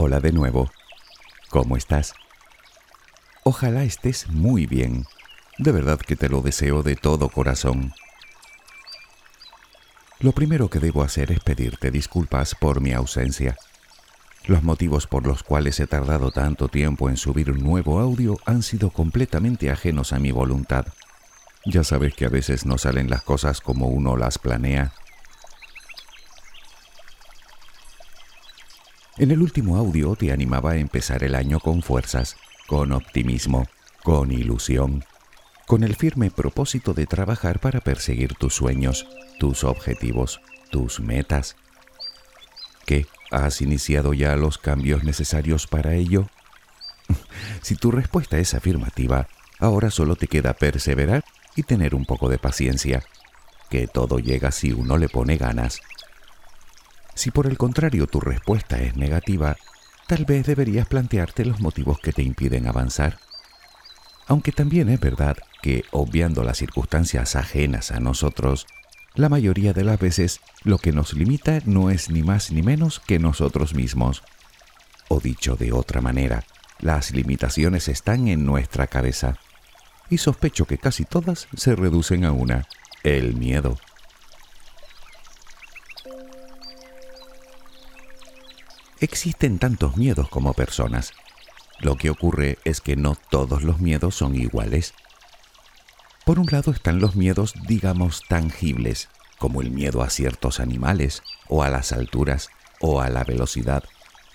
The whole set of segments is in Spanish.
Hola de nuevo. ¿Cómo estás? Ojalá estés muy bien. De verdad que te lo deseo de todo corazón. Lo primero que debo hacer es pedirte disculpas por mi ausencia. Los motivos por los cuales he tardado tanto tiempo en subir un nuevo audio han sido completamente ajenos a mi voluntad. Ya sabes que a veces no salen las cosas como uno las planea. En el último audio te animaba a empezar el año con fuerzas, con optimismo, con ilusión, con el firme propósito de trabajar para perseguir tus sueños, tus objetivos, tus metas. ¿Qué? ¿Has iniciado ya los cambios necesarios para ello? si tu respuesta es afirmativa, ahora solo te queda perseverar y tener un poco de paciencia, que todo llega si uno le pone ganas. Si por el contrario tu respuesta es negativa, tal vez deberías plantearte los motivos que te impiden avanzar. Aunque también es verdad que, obviando las circunstancias ajenas a nosotros, la mayoría de las veces lo que nos limita no es ni más ni menos que nosotros mismos. O dicho de otra manera, las limitaciones están en nuestra cabeza. Y sospecho que casi todas se reducen a una, el miedo. Existen tantos miedos como personas. Lo que ocurre es que no todos los miedos son iguales. Por un lado están los miedos, digamos, tangibles, como el miedo a ciertos animales, o a las alturas, o a la velocidad,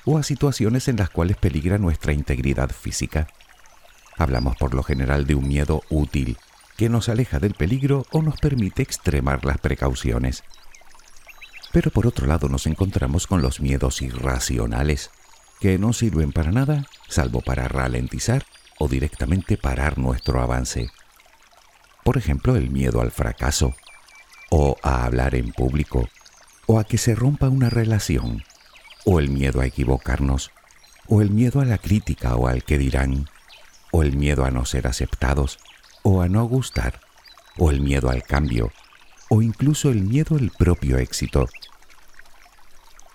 o a situaciones en las cuales peligra nuestra integridad física. Hablamos por lo general de un miedo útil, que nos aleja del peligro o nos permite extremar las precauciones. Pero por otro lado nos encontramos con los miedos irracionales, que no sirven para nada salvo para ralentizar o directamente parar nuestro avance. Por ejemplo, el miedo al fracaso, o a hablar en público, o a que se rompa una relación, o el miedo a equivocarnos, o el miedo a la crítica o al que dirán, o el miedo a no ser aceptados, o a no gustar, o el miedo al cambio, o incluso el miedo al propio éxito.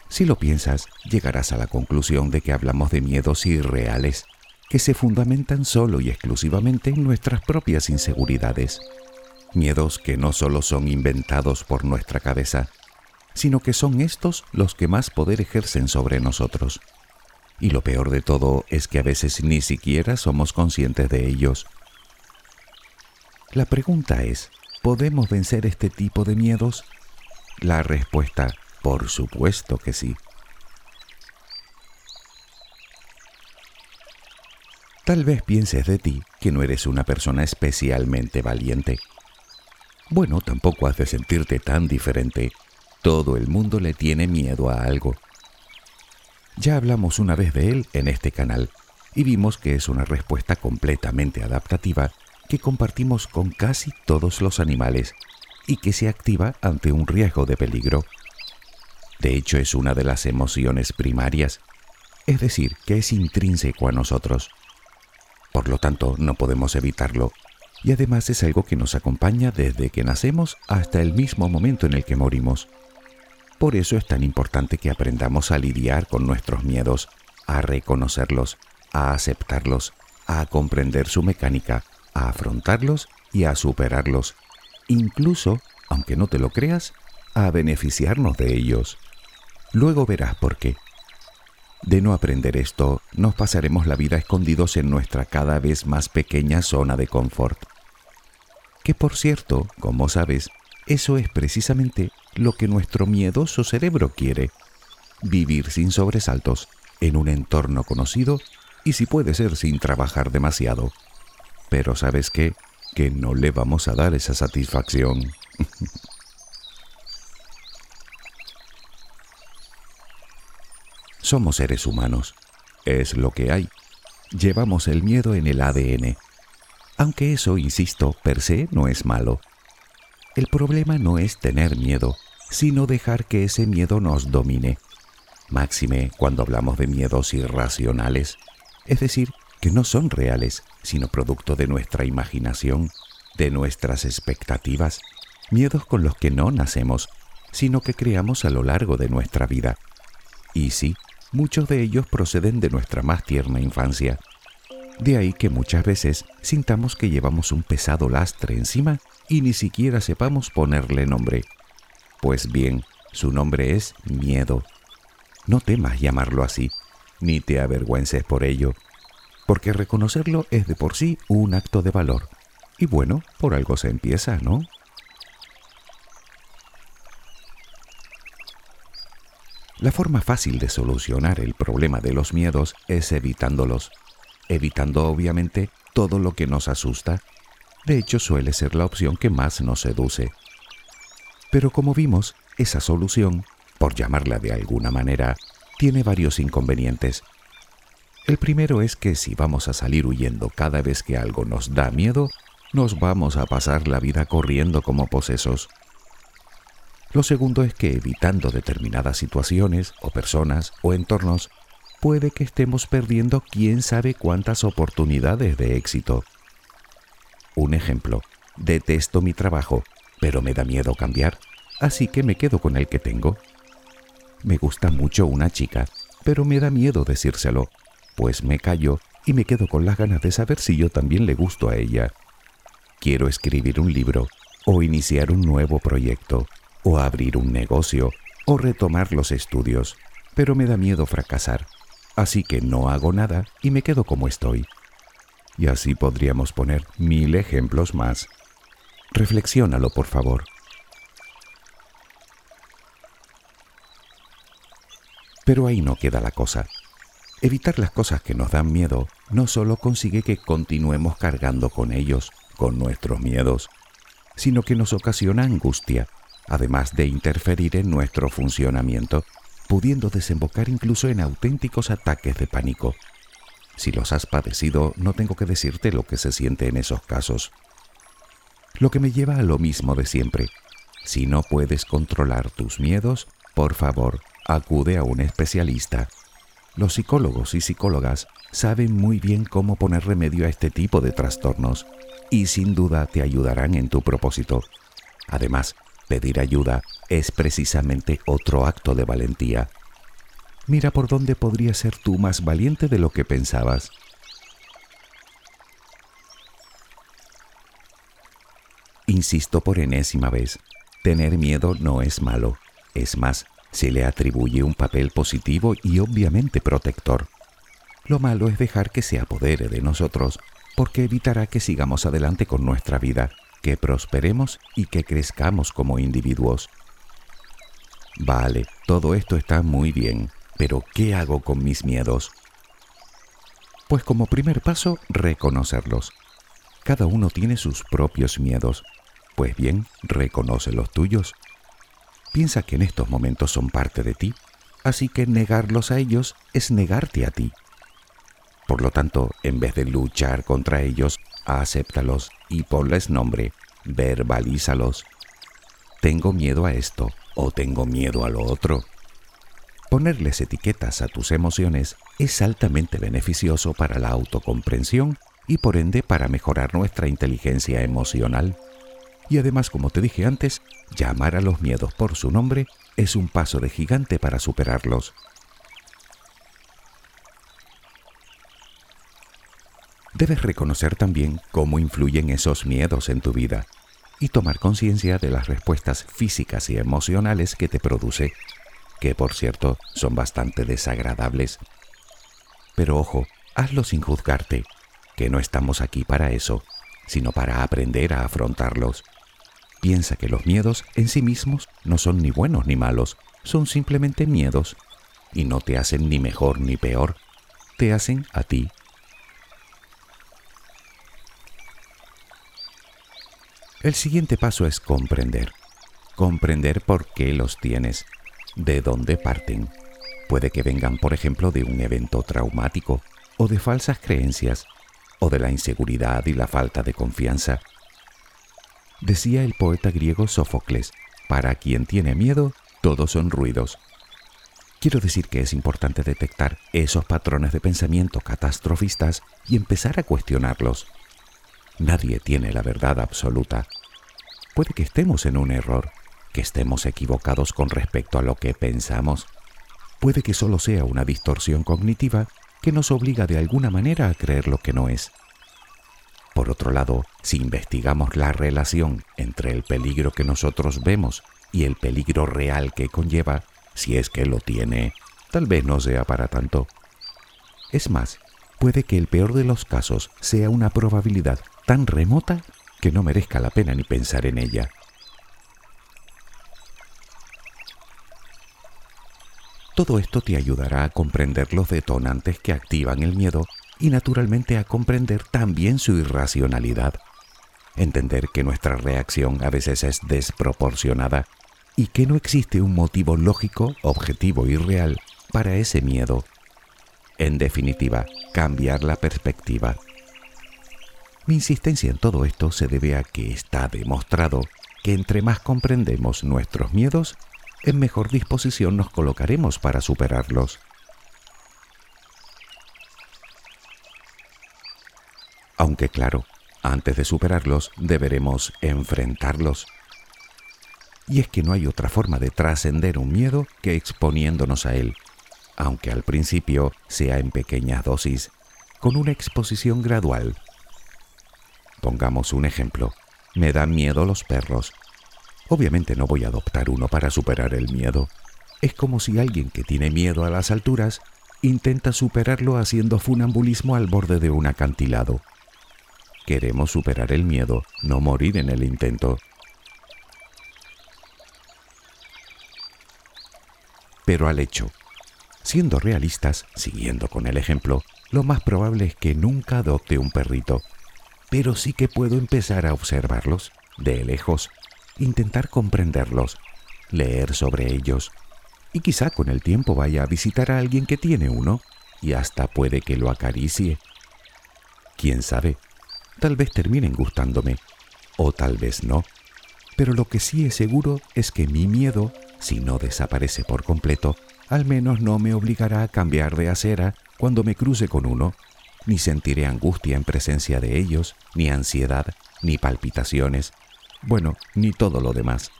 Si lo piensas, llegarás a la conclusión de que hablamos de miedos irreales, que se fundamentan solo y exclusivamente en nuestras propias inseguridades. Miedos que no solo son inventados por nuestra cabeza, sino que son estos los que más poder ejercen sobre nosotros. Y lo peor de todo es que a veces ni siquiera somos conscientes de ellos. La pregunta es, ¿podemos vencer este tipo de miedos? La respuesta, por supuesto que sí. Tal vez pienses de ti que no eres una persona especialmente valiente. Bueno, tampoco has de sentirte tan diferente. Todo el mundo le tiene miedo a algo. Ya hablamos una vez de él en este canal y vimos que es una respuesta completamente adaptativa que compartimos con casi todos los animales y que se activa ante un riesgo de peligro. De hecho, es una de las emociones primarias, es decir, que es intrínseco a nosotros. Por lo tanto, no podemos evitarlo, y además es algo que nos acompaña desde que nacemos hasta el mismo momento en el que morimos. Por eso es tan importante que aprendamos a lidiar con nuestros miedos, a reconocerlos, a aceptarlos, a comprender su mecánica, a afrontarlos y a superarlos, incluso, aunque no te lo creas, a beneficiarnos de ellos. Luego verás por qué. De no aprender esto, nos pasaremos la vida escondidos en nuestra cada vez más pequeña zona de confort. Que por cierto, como sabes, eso es precisamente lo que nuestro miedoso cerebro quiere. Vivir sin sobresaltos, en un entorno conocido y si puede ser sin trabajar demasiado. Pero ¿sabes qué? Que no le vamos a dar esa satisfacción. Somos seres humanos. Es lo que hay. Llevamos el miedo en el ADN. Aunque eso, insisto, per se no es malo. El problema no es tener miedo, sino dejar que ese miedo nos domine. Máxime cuando hablamos de miedos irracionales, es decir, que no son reales, sino producto de nuestra imaginación, de nuestras expectativas, miedos con los que no nacemos, sino que creamos a lo largo de nuestra vida. Y sí, muchos de ellos proceden de nuestra más tierna infancia. De ahí que muchas veces sintamos que llevamos un pesado lastre encima y ni siquiera sepamos ponerle nombre. Pues bien, su nombre es miedo. No temas llamarlo así, ni te avergüences por ello, porque reconocerlo es de por sí un acto de valor. Y bueno, por algo se empieza, ¿no? La forma fácil de solucionar el problema de los miedos es evitándolos, evitando obviamente todo lo que nos asusta. De hecho, suele ser la opción que más nos seduce. Pero como vimos, esa solución, por llamarla de alguna manera, tiene varios inconvenientes. El primero es que si vamos a salir huyendo cada vez que algo nos da miedo, nos vamos a pasar la vida corriendo como posesos. Lo segundo es que evitando determinadas situaciones o personas o entornos, puede que estemos perdiendo quién sabe cuántas oportunidades de éxito. Un ejemplo, detesto mi trabajo, pero me da miedo cambiar, así que me quedo con el que tengo. Me gusta mucho una chica, pero me da miedo decírselo, pues me callo y me quedo con las ganas de saber si yo también le gusto a ella. Quiero escribir un libro, o iniciar un nuevo proyecto, o abrir un negocio, o retomar los estudios, pero me da miedo fracasar, así que no hago nada y me quedo como estoy. Y así podríamos poner mil ejemplos más. Reflexiónalo, por favor. Pero ahí no queda la cosa. Evitar las cosas que nos dan miedo no solo consigue que continuemos cargando con ellos, con nuestros miedos, sino que nos ocasiona angustia, además de interferir en nuestro funcionamiento, pudiendo desembocar incluso en auténticos ataques de pánico. Si los has padecido, no tengo que decirte lo que se siente en esos casos. Lo que me lleva a lo mismo de siempre. Si no puedes controlar tus miedos, por favor, acude a un especialista. Los psicólogos y psicólogas saben muy bien cómo poner remedio a este tipo de trastornos y sin duda te ayudarán en tu propósito. Además, Pedir ayuda es precisamente otro acto de valentía. Mira por dónde podría ser tú más valiente de lo que pensabas. Insisto por enésima vez, tener miedo no es malo, es más, se le atribuye un papel positivo y obviamente protector. Lo malo es dejar que se apodere de nosotros, porque evitará que sigamos adelante con nuestra vida que prosperemos y que crezcamos como individuos. Vale, todo esto está muy bien, pero ¿qué hago con mis miedos? Pues como primer paso, reconocerlos. Cada uno tiene sus propios miedos. Pues bien, reconoce los tuyos. Piensa que en estos momentos son parte de ti, así que negarlos a ellos es negarte a ti. Por lo tanto, en vez de luchar contra ellos, acéptalos y ponles nombre, verbalízalos. Tengo miedo a esto o tengo miedo a lo otro. Ponerles etiquetas a tus emociones es altamente beneficioso para la autocomprensión y por ende para mejorar nuestra inteligencia emocional. Y además, como te dije antes, llamar a los miedos por su nombre es un paso de gigante para superarlos. Debes reconocer también cómo influyen esos miedos en tu vida y tomar conciencia de las respuestas físicas y emocionales que te produce, que por cierto son bastante desagradables. Pero ojo, hazlo sin juzgarte, que no estamos aquí para eso, sino para aprender a afrontarlos. Piensa que los miedos en sí mismos no son ni buenos ni malos, son simplemente miedos, y no te hacen ni mejor ni peor, te hacen a ti El siguiente paso es comprender. Comprender por qué los tienes, de dónde parten, Puede que vengan, por ejemplo, de un evento traumático o de falsas creencias o de la inseguridad y la falta de confianza. Decía el poeta griego Sófocles, para quien tiene miedo, todos son ruidos. Quiero decir que es importante detectar esos patrones de pensamiento catastrofistas y empezar a cuestionarlos. Nadie tiene la verdad absoluta. Puede que estemos en un error, que estemos equivocados con respecto a lo que pensamos. Puede que solo sea una distorsión cognitiva que nos obliga de alguna manera a creer lo que no es. Por otro lado, si investigamos la relación entre el peligro que nosotros vemos y el peligro real que conlleva, si es que lo tiene, tal vez no sea para tanto. Es más, puede que el peor de los casos sea una probabilidad tan remota que no merezca la pena ni pensar en ella. Todo esto te ayudará a comprender los detonantes que activan el miedo y naturalmente a comprender también su irracionalidad. Entender que nuestra reacción a veces es desproporcionada y que no existe un motivo lógico, objetivo y real para ese miedo. En definitiva, cambiar la perspectiva. Mi insistencia en todo esto se debe a que está demostrado que entre más comprendemos nuestros miedos, en mejor disposición nos colocaremos para superarlos. Aunque claro, antes de superarlos deberemos enfrentarlos. Y es que no hay otra forma de trascender un miedo que exponiéndonos a él, aunque al principio sea en pequeñas dosis, con una exposición gradual. Pongamos un ejemplo. Me dan miedo los perros. Obviamente no voy a adoptar uno para superar el miedo. Es como si alguien que tiene miedo a las alturas intenta superarlo haciendo funambulismo al borde de un acantilado. Queremos superar el miedo, no morir en el intento. Pero al hecho, siendo realistas, siguiendo con el ejemplo, lo más probable es que nunca adopte un perrito. Pero sí que puedo empezar a observarlos, de lejos, intentar comprenderlos, leer sobre ellos, y quizá con el tiempo vaya a visitar a alguien que tiene uno y hasta puede que lo acaricie. ¿Quién sabe? Tal vez terminen gustándome, o tal vez no. Pero lo que sí es seguro es que mi miedo, si no desaparece por completo, al menos no me obligará a cambiar de acera cuando me cruce con uno, ni sentiré angustia en presencia de ellos, ni ansiedad, ni palpitaciones, bueno, ni todo lo demás.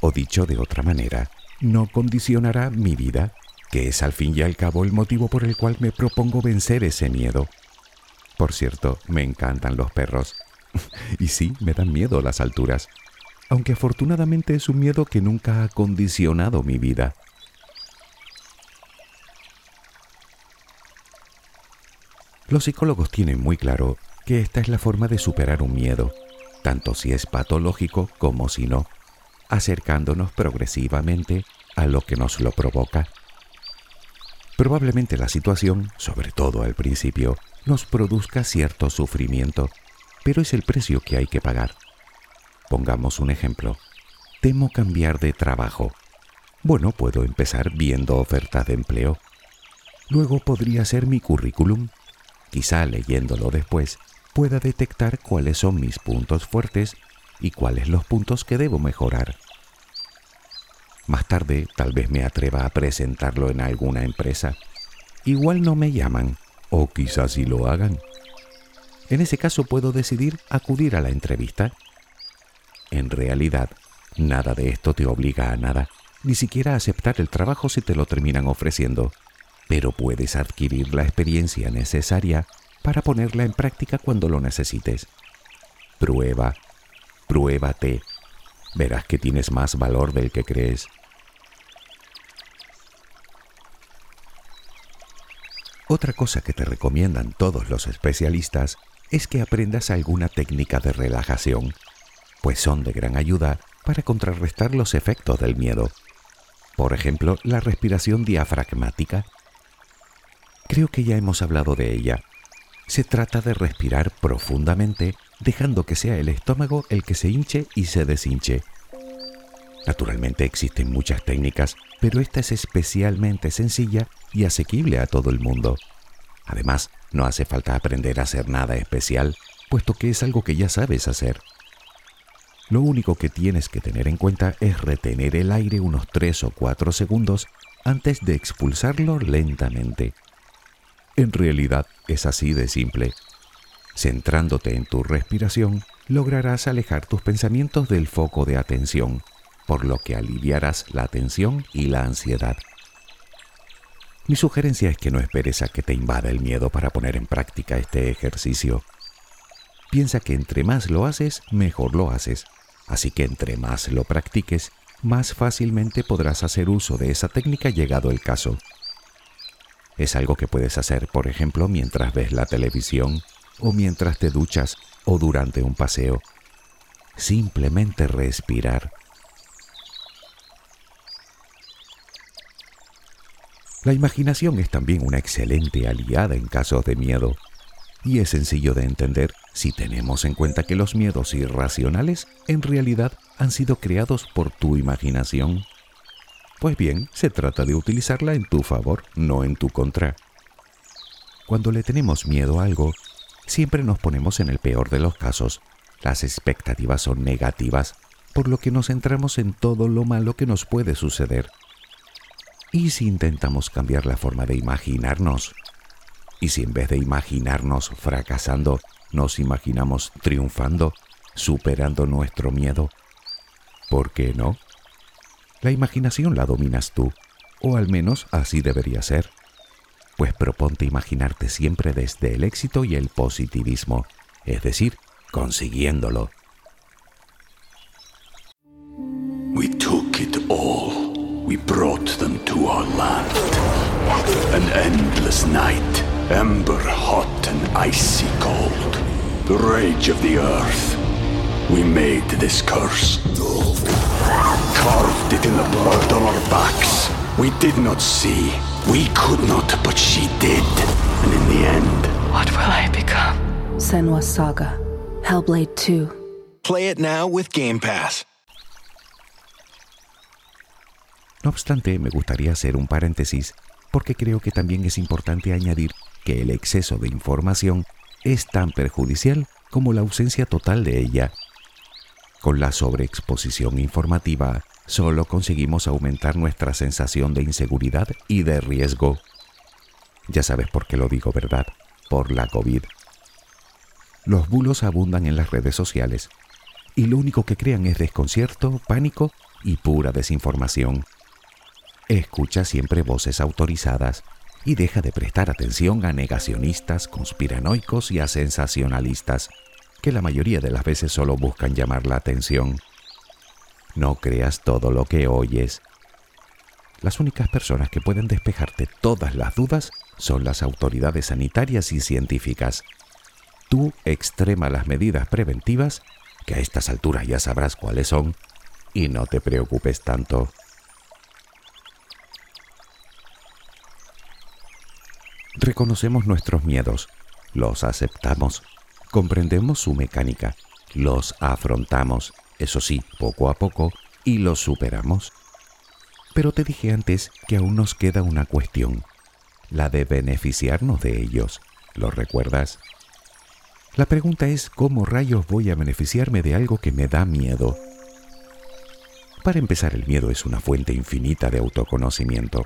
O dicho de otra manera, no condicionará mi vida, que es al fin y al cabo el motivo por el cual me propongo vencer ese miedo. Por cierto, me encantan los perros. y sí, me dan miedo las alturas, aunque afortunadamente es un miedo que nunca ha condicionado mi vida. Los psicólogos tienen muy claro que esta es la forma de superar un miedo, tanto si es patológico como si no, acercándonos progresivamente a lo que nos lo provoca. Probablemente la situación, sobre todo al principio, nos produzca cierto sufrimiento, pero es el precio que hay que pagar. Pongamos un ejemplo. Temo cambiar de trabajo. Bueno, puedo empezar viendo ofertas de empleo. Luego podría ser mi currículum. Quizá leyéndolo después pueda detectar cuáles son mis puntos fuertes y cuáles los puntos que debo mejorar. Más tarde tal vez me atreva a presentarlo en alguna empresa. Igual no me llaman, o quizás sí lo hagan. En ese caso puedo decidir acudir a la entrevista. En realidad, nada de esto te obliga a nada, ni siquiera a aceptar el trabajo si te lo terminan ofreciendo, pero puedes adquirir la experiencia necesaria para ponerla en práctica cuando lo necesites. Prueba, pruébate. Verás que tienes más valor del que crees. Otra cosa que te recomiendan todos los especialistas es que aprendas alguna técnica de relajación, pues son de gran ayuda para contrarrestar los efectos del miedo. Por ejemplo, la respiración diafragmática. Creo que ya hemos hablado de ella, se trata de respirar profundamente, dejando que sea el estómago el que se hinche y se deshinche. Naturalmente existen muchas técnicas, pero esta es especialmente sencilla y asequible a todo el mundo. Además, no hace falta aprender a hacer nada especial, puesto que es algo que ya sabes hacer. Lo único que tienes que tener en cuenta es retener el aire unos 3 o 4 segundos antes de expulsarlo lentamente. En realidad es así de simple. Centrándote en tu respiración, lograrás alejar tus pensamientos del foco de atención por lo que aliviarás la tensión y la ansiedad. Mi sugerencia es que no esperes a que te invada el miedo para poner en práctica este ejercicio. Piensa que entre más lo haces, mejor lo haces. Así que entre más lo practiques, más fácilmente podrás hacer uso de esa técnica llegado el caso. Es algo que puedes hacer, por ejemplo, mientras ves la televisión, o mientras te duchas, o durante un paseo. Simplemente respirar La imaginación es también una excelente aliada en casos de miedo, y es sencillo de entender si tenemos en cuenta que los miedos irracionales en realidad han sido creados por tu imaginación. Pues bien, se trata de utilizarla en tu favor, no en tu contra. Cuando le tenemos miedo a algo, siempre nos ponemos en el peor de los casos. Las expectativas son negativas, por lo que nos centramos en todo lo malo que nos puede suceder. ¿Y si intentamos cambiar la forma de imaginarnos? ¿Y si en vez de imaginarnos fracasando, nos imaginamos triunfando, superando nuestro miedo? ¿Por qué no? La imaginación la dominas tú, o al menos así debería ser. Pues proponte imaginarte siempre desde el éxito y el positivismo, es decir, consiguiéndolo. We took it all. we brought them to our land. An endless night, ember hot and icy cold. The rage of the earth. We made this curse. Carved it in the blood on our backs. We did not see. We could not, but she did. And in the end. What will I become? Senwa Saga. Hellblade 2. Play it now with Game Pass. No obstante, me gustaría hacer un paréntesis porque creo que también es importante añadir que el exceso de información es tan perjudicial como la ausencia total de ella. Con la sobreexposición informativa solo conseguimos aumentar nuestra sensación de inseguridad y de riesgo. Ya sabes por qué lo digo, ¿verdad? Por la COVID. Los bulos abundan en las redes sociales y lo único que crean es desconcierto, pánico y pura desinformación. Escucha siempre voces autorizadas y deja de prestar atención a negacionistas, conspiranoicos y a sensacionalistas, que la mayoría de las veces solo buscan llamar la atención. No creas todo lo que oyes. Las únicas personas que pueden despejarte todas las dudas son las autoridades sanitarias y científicas. Tú extrema las medidas preventivas, que a estas alturas ya sabrás cuáles son, y no te preocupes tanto. Reconocemos nuestros miedos, los aceptamos, comprendemos su mecánica, los afrontamos, eso sí, poco a poco, y los superamos. Pero te dije antes que aún nos queda una cuestión, la de beneficiarnos de ellos. ¿Lo recuerdas? La pregunta es cómo rayos voy a beneficiarme de algo que me da miedo. Para empezar, el miedo es una fuente infinita de autoconocimiento.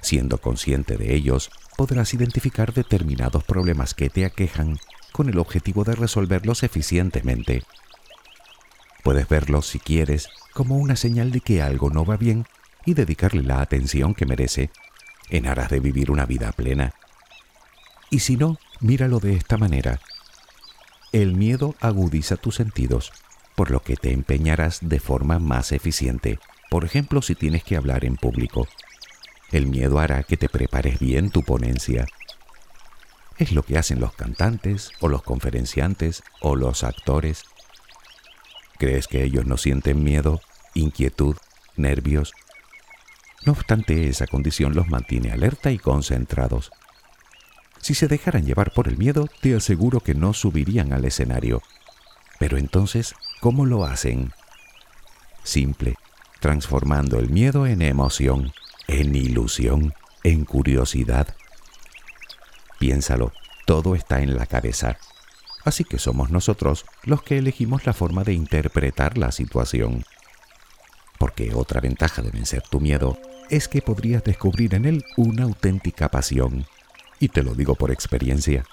Siendo consciente de ellos, podrás identificar determinados problemas que te aquejan con el objetivo de resolverlos eficientemente. Puedes verlos, si quieres, como una señal de que algo no va bien y dedicarle la atención que merece en aras de vivir una vida plena. Y si no, míralo de esta manera. El miedo agudiza tus sentidos, por lo que te empeñarás de forma más eficiente, por ejemplo si tienes que hablar en público. El miedo hará que te prepares bien tu ponencia. Es lo que hacen los cantantes o los conferenciantes o los actores. ¿Crees que ellos no sienten miedo, inquietud, nervios? No obstante, esa condición los mantiene alerta y concentrados. Si se dejaran llevar por el miedo, te aseguro que no subirían al escenario. Pero entonces, ¿cómo lo hacen? Simple, transformando el miedo en emoción, en ilusión, en curiosidad. Piénsalo, todo está en la cabeza. Así que somos nosotros los que elegimos la forma de interpretar la situación. Porque otra ventaja de vencer tu miedo es que podrías descubrir en él una auténtica pasión. Y te lo digo por experiencia.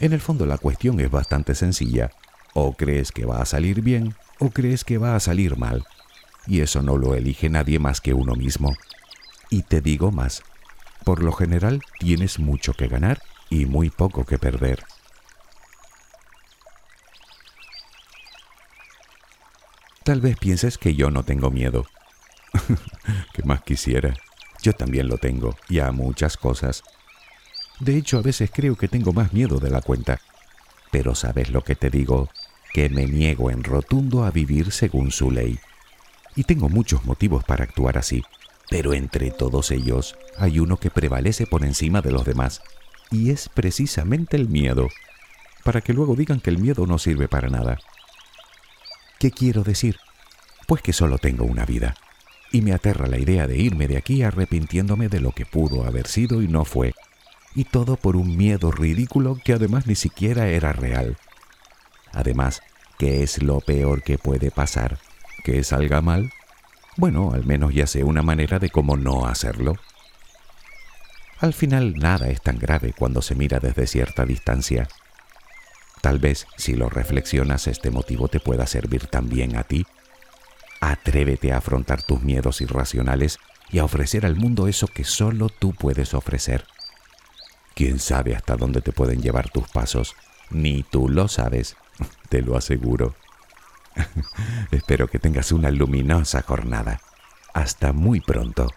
En el fondo la cuestión es bastante sencilla. O crees que va a salir bien o crees que va a salir mal. Y eso no lo elige nadie más que uno mismo. Y te digo más, por lo general tienes mucho que ganar y muy poco que perder. Tal vez pienses que yo no tengo miedo. que más quisiera. Yo también lo tengo, y a muchas cosas. De hecho, a veces creo que tengo más miedo de la cuenta. Pero ¿sabes lo que te digo? Que me niego en rotundo a vivir según su ley. Y tengo muchos motivos para actuar así. Pero entre todos ellos hay uno que prevalece por encima de los demás. Y es precisamente el miedo. Para que luego digan que el miedo no sirve para nada. ¿Qué quiero decir? Pues que solo tengo una vida y me aterra la idea de irme de aquí arrepintiéndome de lo que pudo haber sido y no fue, y todo por un miedo ridículo que además ni siquiera era real. Además, ¿qué es lo peor que puede pasar? ¿Que salga mal? Bueno, al menos ya sé una manera de cómo no hacerlo. Al final nada es tan grave cuando se mira desde cierta distancia. Tal vez, si lo reflexionas, este motivo te pueda servir también a ti Atrévete a afrontar tus miedos irracionales y a ofrecer al mundo eso que solo tú puedes ofrecer. ¿Quién sabe hasta dónde te pueden llevar tus pasos? Ni tú lo sabes, te lo aseguro. Espero que tengas una luminosa jornada. Hasta muy pronto.